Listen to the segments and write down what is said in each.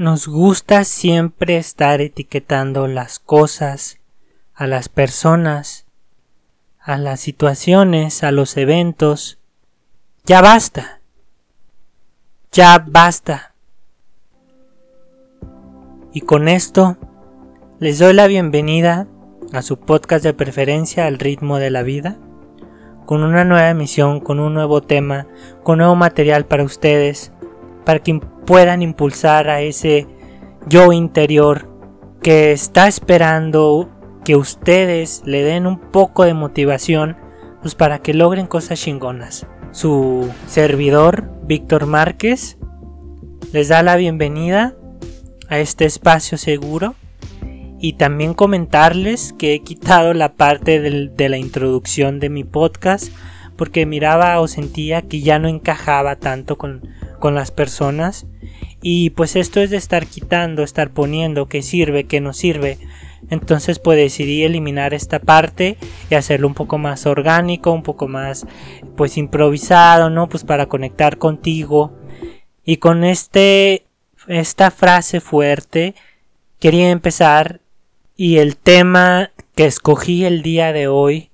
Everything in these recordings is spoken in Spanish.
Nos gusta siempre estar etiquetando las cosas, a las personas, a las situaciones, a los eventos. Ya basta. Ya basta. Y con esto les doy la bienvenida a su podcast de preferencia al ritmo de la vida, con una nueva emisión, con un nuevo tema, con nuevo material para ustedes para que puedan impulsar a ese yo interior que está esperando que ustedes le den un poco de motivación pues para que logren cosas chingonas. Su servidor, Víctor Márquez, les da la bienvenida a este espacio seguro y también comentarles que he quitado la parte de la introducción de mi podcast porque miraba o sentía que ya no encajaba tanto con, con las personas y pues esto es de estar quitando, estar poniendo qué sirve, qué no sirve. Entonces pues decidí eliminar esta parte y hacerlo un poco más orgánico, un poco más pues improvisado, ¿no? Pues para conectar contigo. Y con este esta frase fuerte quería empezar y el tema que escogí el día de hoy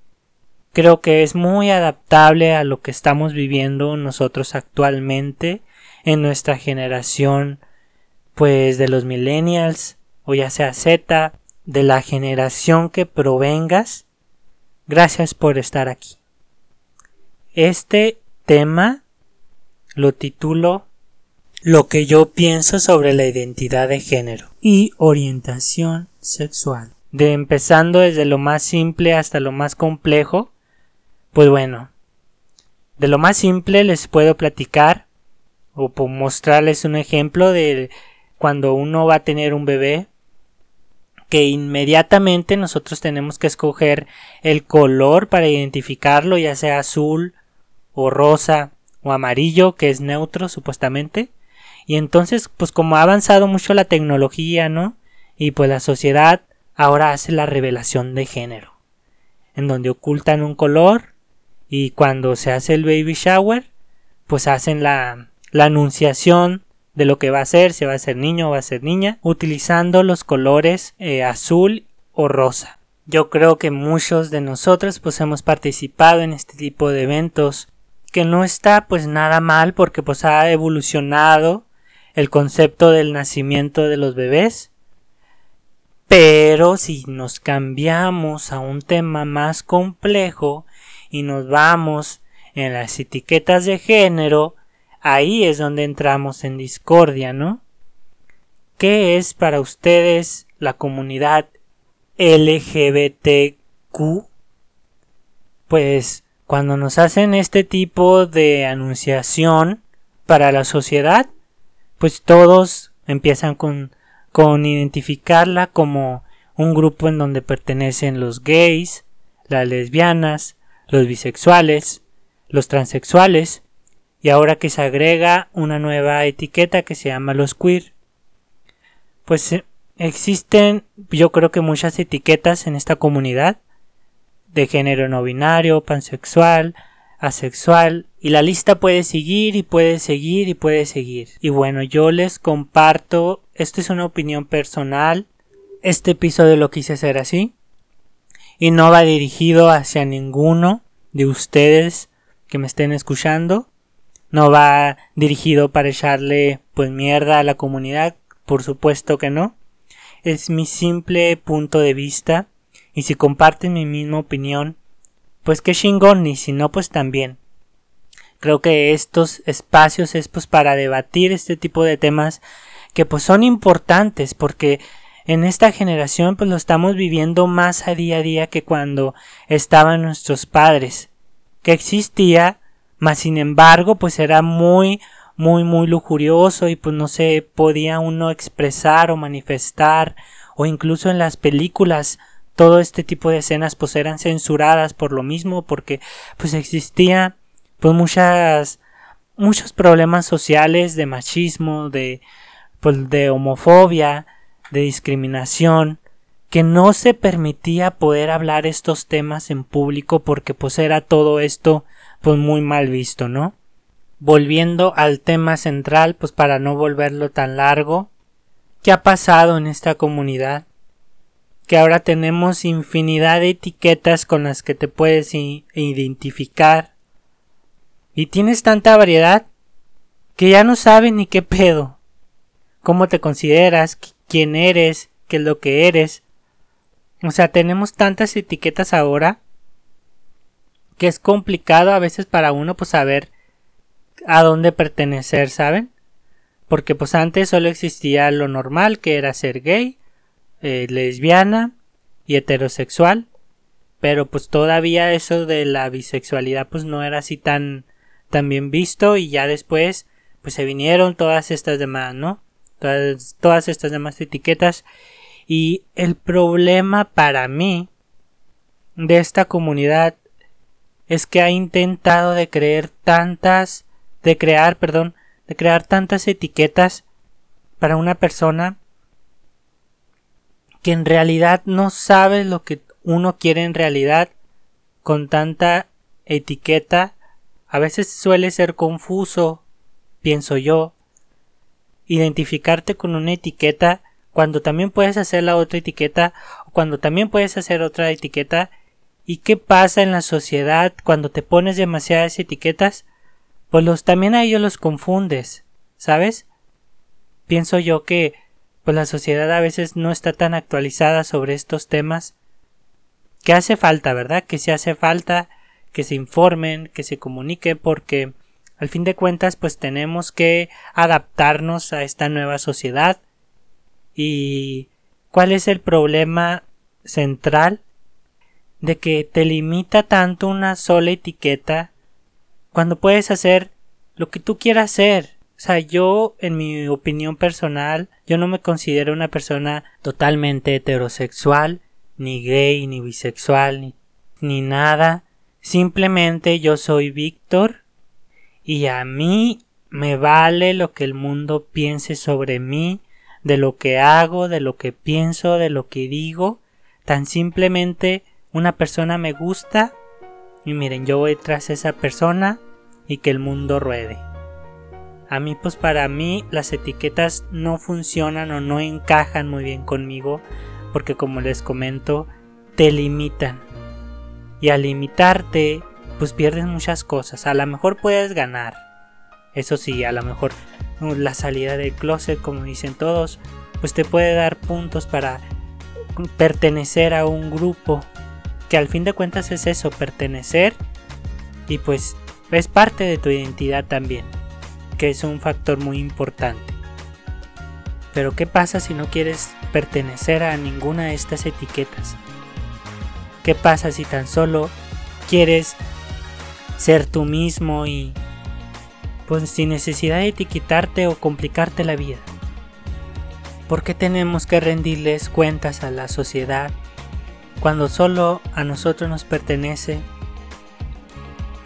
creo que es muy adaptable a lo que estamos viviendo nosotros actualmente en nuestra generación, pues de los millennials, o ya sea Z, de la generación que provengas, gracias por estar aquí. Este tema lo titulo Lo que yo pienso sobre la identidad de género y orientación sexual. De empezando desde lo más simple hasta lo más complejo, pues bueno, de lo más simple les puedo platicar o por mostrarles un ejemplo de cuando uno va a tener un bebé que inmediatamente nosotros tenemos que escoger el color para identificarlo, ya sea azul o rosa o amarillo, que es neutro supuestamente. Y entonces, pues como ha avanzado mucho la tecnología, ¿no? Y pues la sociedad ahora hace la revelación de género, en donde ocultan un color y cuando se hace el baby shower, pues hacen la la anunciación de lo que va a ser, si va a ser niño o va a ser niña, utilizando los colores eh, azul o rosa. Yo creo que muchos de nosotros pues hemos participado en este tipo de eventos que no está pues nada mal porque pues ha evolucionado el concepto del nacimiento de los bebés. Pero si nos cambiamos a un tema más complejo y nos vamos en las etiquetas de género, ahí es donde entramos en discordia, ¿no? ¿Qué es para ustedes la comunidad LGBTQ? Pues cuando nos hacen este tipo de anunciación para la sociedad, pues todos empiezan con, con identificarla como un grupo en donde pertenecen los gays, las lesbianas, los bisexuales, los transexuales, y ahora que se agrega una nueva etiqueta que se llama los queer. Pues eh, existen yo creo que muchas etiquetas en esta comunidad de género no binario, pansexual, asexual y la lista puede seguir y puede seguir y puede seguir. Y bueno, yo les comparto, esto es una opinión personal, este episodio lo quise hacer así y no va dirigido hacia ninguno de ustedes que me estén escuchando no va dirigido para echarle pues mierda a la comunidad, por supuesto que no. Es mi simple punto de vista y si comparten mi misma opinión, pues qué chingón y si no pues también. Creo que estos espacios es pues para debatir este tipo de temas que pues son importantes porque en esta generación pues lo estamos viviendo más a día a día que cuando estaban nuestros padres, que existía mas sin embargo, pues era muy, muy, muy lujurioso y pues no se podía uno expresar o manifestar o incluso en las películas todo este tipo de escenas pues eran censuradas por lo mismo porque pues existía pues muchas muchos problemas sociales de machismo de pues de homofobia de discriminación que no se permitía poder hablar estos temas en público porque pues era todo esto pues muy mal visto, ¿no? Volviendo al tema central, pues para no volverlo tan largo, qué ha pasado en esta comunidad, que ahora tenemos infinidad de etiquetas con las que te puedes identificar, y tienes tanta variedad que ya no sabes ni qué pedo, cómo te consideras, quién eres, qué es lo que eres. O sea, tenemos tantas etiquetas ahora que es complicado a veces para uno pues saber a dónde pertenecer, ¿saben? Porque pues antes solo existía lo normal que era ser gay, eh, lesbiana y heterosexual, pero pues todavía eso de la bisexualidad pues no era así tan, tan bien visto y ya después pues se vinieron todas estas demás, ¿no? Todas, todas estas demás etiquetas y el problema para mí de esta comunidad es que ha intentado de creer tantas, de crear, perdón, de crear tantas etiquetas para una persona que en realidad no sabe lo que uno quiere en realidad con tanta etiqueta. A veces suele ser confuso, pienso yo, identificarte con una etiqueta cuando también puedes hacer la otra etiqueta o cuando también puedes hacer otra etiqueta ¿Y qué pasa en la sociedad cuando te pones demasiadas etiquetas? Pues los también a ellos los confundes, ¿sabes? Pienso yo que pues la sociedad a veces no está tan actualizada sobre estos temas que hace falta, ¿verdad? Que se hace falta que se informen, que se comuniquen porque al fin de cuentas pues tenemos que adaptarnos a esta nueva sociedad y ¿cuál es el problema central? De que te limita tanto una sola etiqueta cuando puedes hacer lo que tú quieras hacer. O sea, yo, en mi opinión personal, yo no me considero una persona totalmente heterosexual, ni gay, ni bisexual, ni, ni nada. Simplemente yo soy Víctor y a mí me vale lo que el mundo piense sobre mí, de lo que hago, de lo que pienso, de lo que digo, tan simplemente una persona me gusta y miren, yo voy tras esa persona y que el mundo ruede. A mí, pues para mí las etiquetas no funcionan o no encajan muy bien conmigo porque como les comento, te limitan. Y al limitarte, pues pierdes muchas cosas. A lo mejor puedes ganar. Eso sí, a lo mejor la salida del closet, como dicen todos, pues te puede dar puntos para pertenecer a un grupo que al fin de cuentas es eso, pertenecer y pues es parte de tu identidad también, que es un factor muy importante. Pero ¿qué pasa si no quieres pertenecer a ninguna de estas etiquetas? ¿Qué pasa si tan solo quieres ser tú mismo y pues sin necesidad de etiquetarte o complicarte la vida? ¿Por qué tenemos que rendirles cuentas a la sociedad cuando solo a nosotros nos pertenece,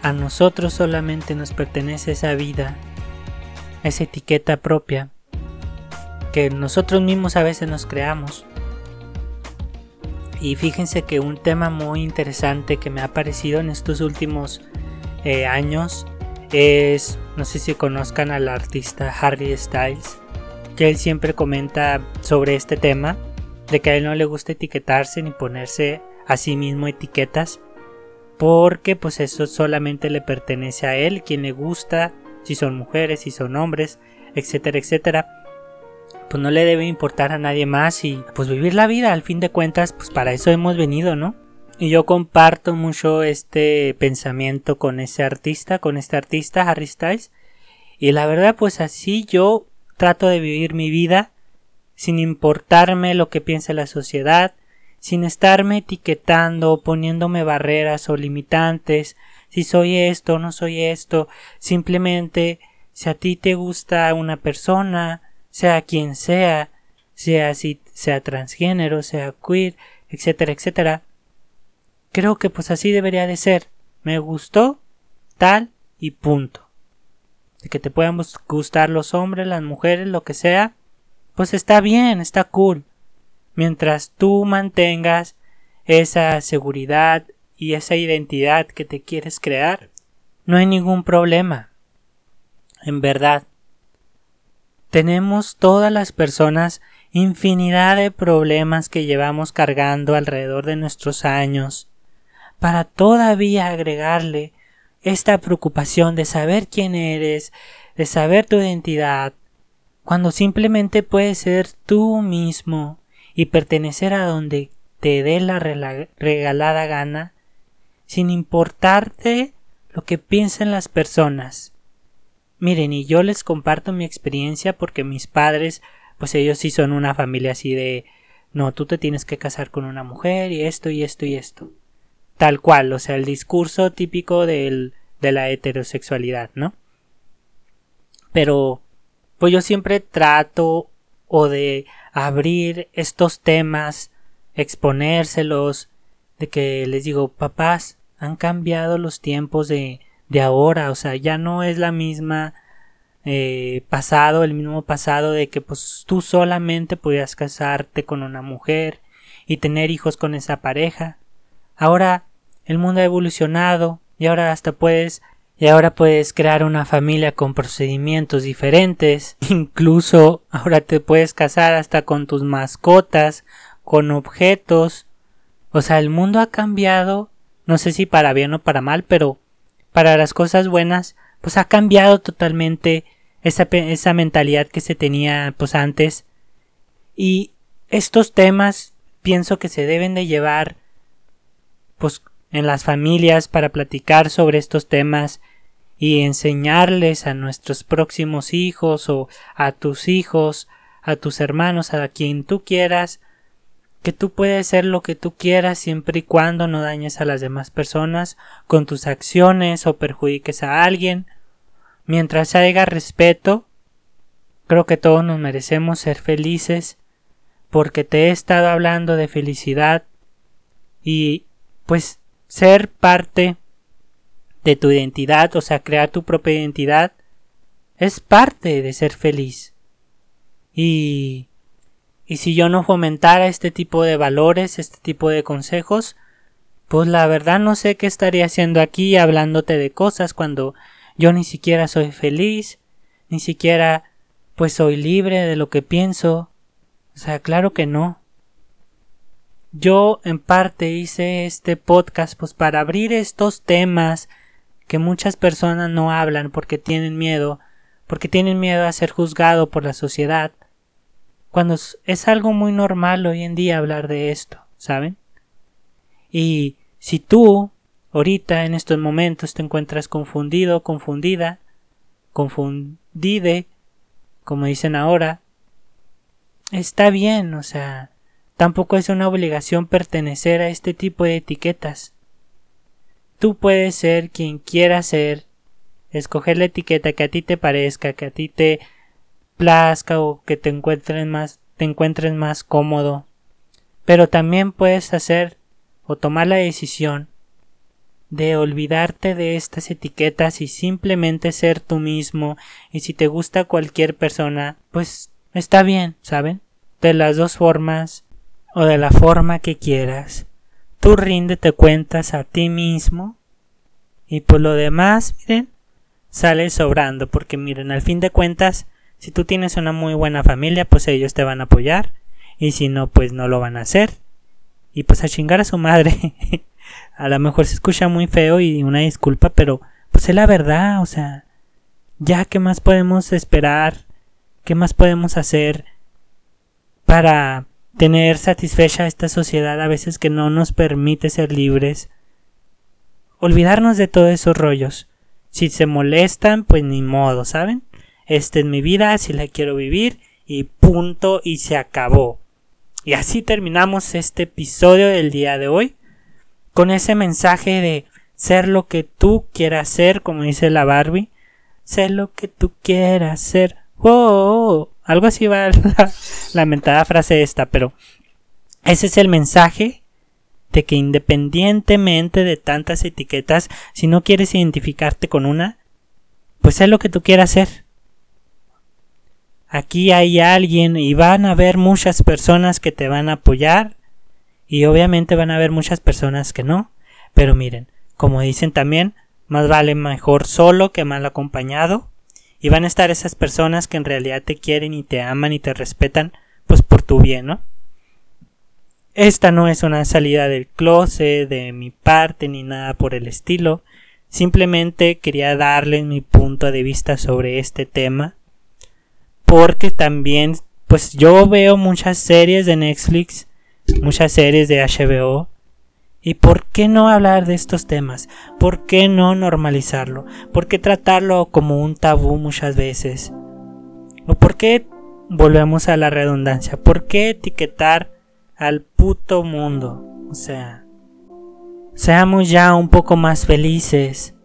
a nosotros solamente nos pertenece esa vida, esa etiqueta propia que nosotros mismos a veces nos creamos. Y fíjense que un tema muy interesante que me ha aparecido en estos últimos eh, años es, no sé si conozcan al artista Harry Styles, que él siempre comenta sobre este tema de que a él no le gusta etiquetarse ni ponerse a sí mismo etiquetas porque pues eso solamente le pertenece a él, quien le gusta, si son mujeres, si son hombres, etcétera, etcétera. Pues no le debe importar a nadie más y pues vivir la vida, al fin de cuentas, pues para eso hemos venido, ¿no? Y yo comparto mucho este pensamiento con ese artista, con este artista, Harry Styles. Y la verdad, pues así yo trato de vivir mi vida sin importarme lo que piense la sociedad, sin estarme etiquetando, poniéndome barreras o limitantes, si soy esto no soy esto, simplemente si a ti te gusta una persona, sea quien sea, sea si sea transgénero, sea queer, etcétera, etcétera. Creo que pues así debería de ser. Me gustó, tal y punto. De que te puedan gustar los hombres, las mujeres, lo que sea, pues está bien, está cool. Mientras tú mantengas esa seguridad y esa identidad que te quieres crear, no hay ningún problema. En verdad, tenemos todas las personas infinidad de problemas que llevamos cargando alrededor de nuestros años, para todavía agregarle esta preocupación de saber quién eres, de saber tu identidad, cuando simplemente puedes ser tú mismo y pertenecer a donde te dé la regalada gana, sin importarte lo que piensen las personas. Miren, y yo les comparto mi experiencia porque mis padres, pues ellos sí son una familia así de no, tú te tienes que casar con una mujer y esto y esto y esto. Tal cual, o sea, el discurso típico del, de la heterosexualidad, ¿no? Pero, pues yo siempre trato o de abrir estos temas, exponérselos, de que les digo, papás, han cambiado los tiempos de, de ahora, o sea, ya no es la misma eh, pasado, el mismo pasado de que pues tú solamente podías casarte con una mujer y tener hijos con esa pareja. Ahora el mundo ha evolucionado y ahora hasta puedes y ahora puedes crear una familia con procedimientos diferentes. Incluso ahora te puedes casar hasta con tus mascotas, con objetos. O sea, el mundo ha cambiado. No sé si para bien o para mal, pero para las cosas buenas, pues ha cambiado totalmente esa, esa mentalidad que se tenía pues antes. Y estos temas pienso que se deben de llevar pues en las familias para platicar sobre estos temas y enseñarles a nuestros próximos hijos o a tus hijos, a tus hermanos, a quien tú quieras, que tú puedes ser lo que tú quieras siempre y cuando no dañes a las demás personas con tus acciones o perjudiques a alguien. Mientras haya respeto, creo que todos nos merecemos ser felices porque te he estado hablando de felicidad y pues ser parte de tu identidad, o sea, crear tu propia identidad, es parte de ser feliz. Y, y si yo no fomentara este tipo de valores, este tipo de consejos, pues la verdad no sé qué estaría haciendo aquí hablándote de cosas cuando yo ni siquiera soy feliz, ni siquiera pues soy libre de lo que pienso. O sea, claro que no. Yo en parte hice este podcast pues para abrir estos temas que muchas personas no hablan porque tienen miedo, porque tienen miedo a ser juzgado por la sociedad, cuando es algo muy normal hoy en día hablar de esto, ¿saben? Y si tú, ahorita, en estos momentos, te encuentras confundido, confundida, confundide, como dicen ahora, está bien, o sea, tampoco es una obligación pertenecer a este tipo de etiquetas. Tú puedes ser quien quieras ser, escoger la etiqueta que a ti te parezca, que a ti te plazca o que te encuentres más, te encuentres más cómodo. Pero también puedes hacer o tomar la decisión de olvidarte de estas etiquetas y simplemente ser tú mismo y si te gusta cualquier persona, pues está bien, ¿saben? De las dos formas o de la forma que quieras. Tú ríndete cuentas a ti mismo y por lo demás, miren, sale sobrando porque miren, al fin de cuentas, si tú tienes una muy buena familia, pues ellos te van a apoyar y si no, pues no lo van a hacer. Y pues a chingar a su madre. a lo mejor se escucha muy feo y una disculpa, pero pues es la verdad, o sea, ya qué más podemos esperar, qué más podemos hacer para tener satisfecha esta sociedad a veces que no nos permite ser libres. Olvidarnos de todos esos rollos. Si se molestan, pues ni modo, ¿saben? Esta es mi vida, así la quiero vivir y punto y se acabó. Y así terminamos este episodio del día de hoy con ese mensaje de ser lo que tú quieras ser, como dice la Barbie, ser lo que tú quieras ser. Oh, algo así va la lamentada frase esta, pero ese es el mensaje de que independientemente de tantas etiquetas, si no quieres identificarte con una, pues es lo que tú quieras hacer. Aquí hay alguien y van a haber muchas personas que te van a apoyar y obviamente van a haber muchas personas que no. Pero miren, como dicen también, más vale mejor solo que mal acompañado. Y van a estar esas personas que en realidad te quieren y te aman y te respetan pues por tu bien, ¿no? Esta no es una salida del closet de mi parte ni nada por el estilo. Simplemente quería darles mi punto de vista sobre este tema. Porque también, pues yo veo muchas series de Netflix, muchas series de HBO. ¿Y por qué no hablar de estos temas? ¿Por qué no normalizarlo? ¿Por qué tratarlo como un tabú muchas veces? ¿O por qué volvemos a la redundancia? ¿Por qué etiquetar al puto mundo? O sea, seamos ya un poco más felices.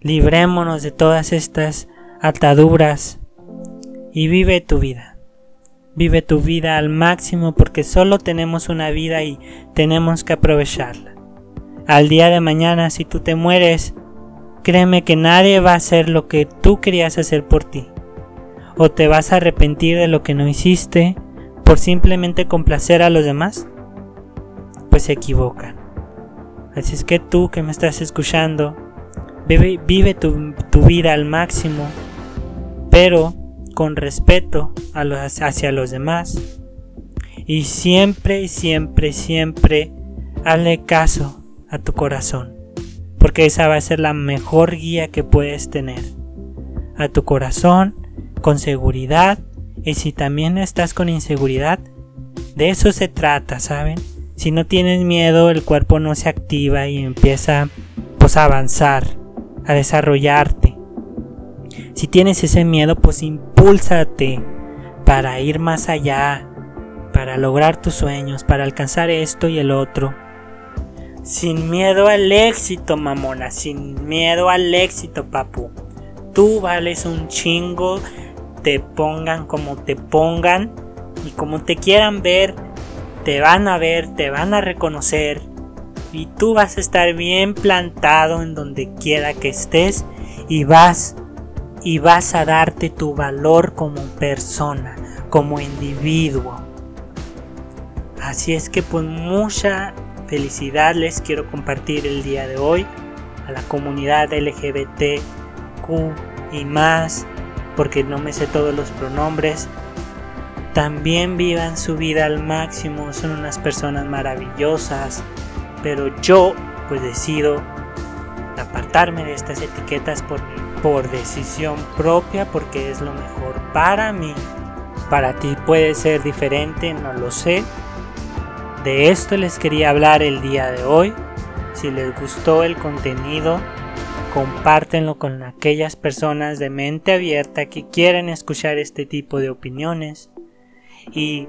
Librémonos de todas estas ataduras y vive tu vida. Vive tu vida al máximo porque solo tenemos una vida y tenemos que aprovecharla. Al día de mañana, si tú te mueres, créeme que nadie va a hacer lo que tú querías hacer por ti o te vas a arrepentir de lo que no hiciste por simplemente complacer a los demás? Pues se equivocan. Así es que tú que me estás escuchando, vive, tu, vida al máximo, pero con respeto hacia los demás. Y siempre, siempre, siempre hazle caso a tu corazón, porque esa va a ser la mejor guía que puedes tener. A tu corazón con seguridad y si también estás con inseguridad, de eso se trata, ¿saben? Si no tienes miedo, el cuerpo no se activa y empieza pues a avanzar, a desarrollarte. Si tienes ese miedo, pues impúlsate para ir más allá, para lograr tus sueños, para alcanzar esto y el otro. Sin miedo al éxito, mamona, sin miedo al éxito, papu. Tú vales un chingo te pongan como te pongan y como te quieran ver, te van a ver, te van a reconocer y tú vas a estar bien plantado en donde quiera que estés y vas y vas a darte tu valor como persona, como individuo. Así es que pues mucha felicidad les quiero compartir el día de hoy a la comunidad LGBTQ y más porque no me sé todos los pronombres. También vivan su vida al máximo, son unas personas maravillosas, pero yo pues decido apartarme de estas etiquetas por, por decisión propia porque es lo mejor para mí. Para ti puede ser diferente, no lo sé. De esto les quería hablar el día de hoy. Si les gustó el contenido, compártenlo con aquellas personas de mente abierta que quieren escuchar este tipo de opiniones. Y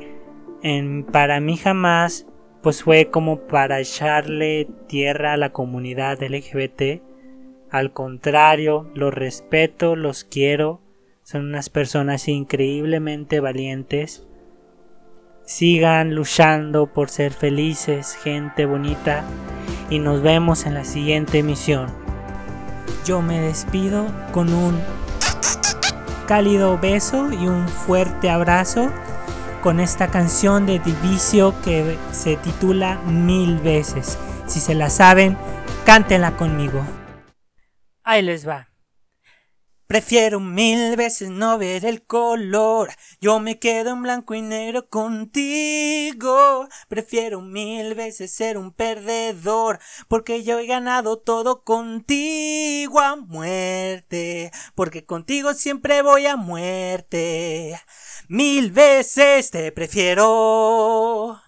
para mí jamás pues fue como para echarle tierra a la comunidad LGBT. Al contrario, los respeto, los quiero. Son unas personas increíblemente valientes. Sigan luchando por ser felices, gente bonita. Y nos vemos en la siguiente emisión yo me despido con un cálido beso y un fuerte abrazo con esta canción de Divicio que se titula Mil veces. Si se la saben, cántenla conmigo. Ahí les va. Prefiero mil veces no ver el color. Yo me quedo en blanco y negro contigo. Prefiero mil veces ser un perdedor. Porque yo he ganado todo contigo a muerte. Porque contigo siempre voy a muerte. Mil veces te prefiero.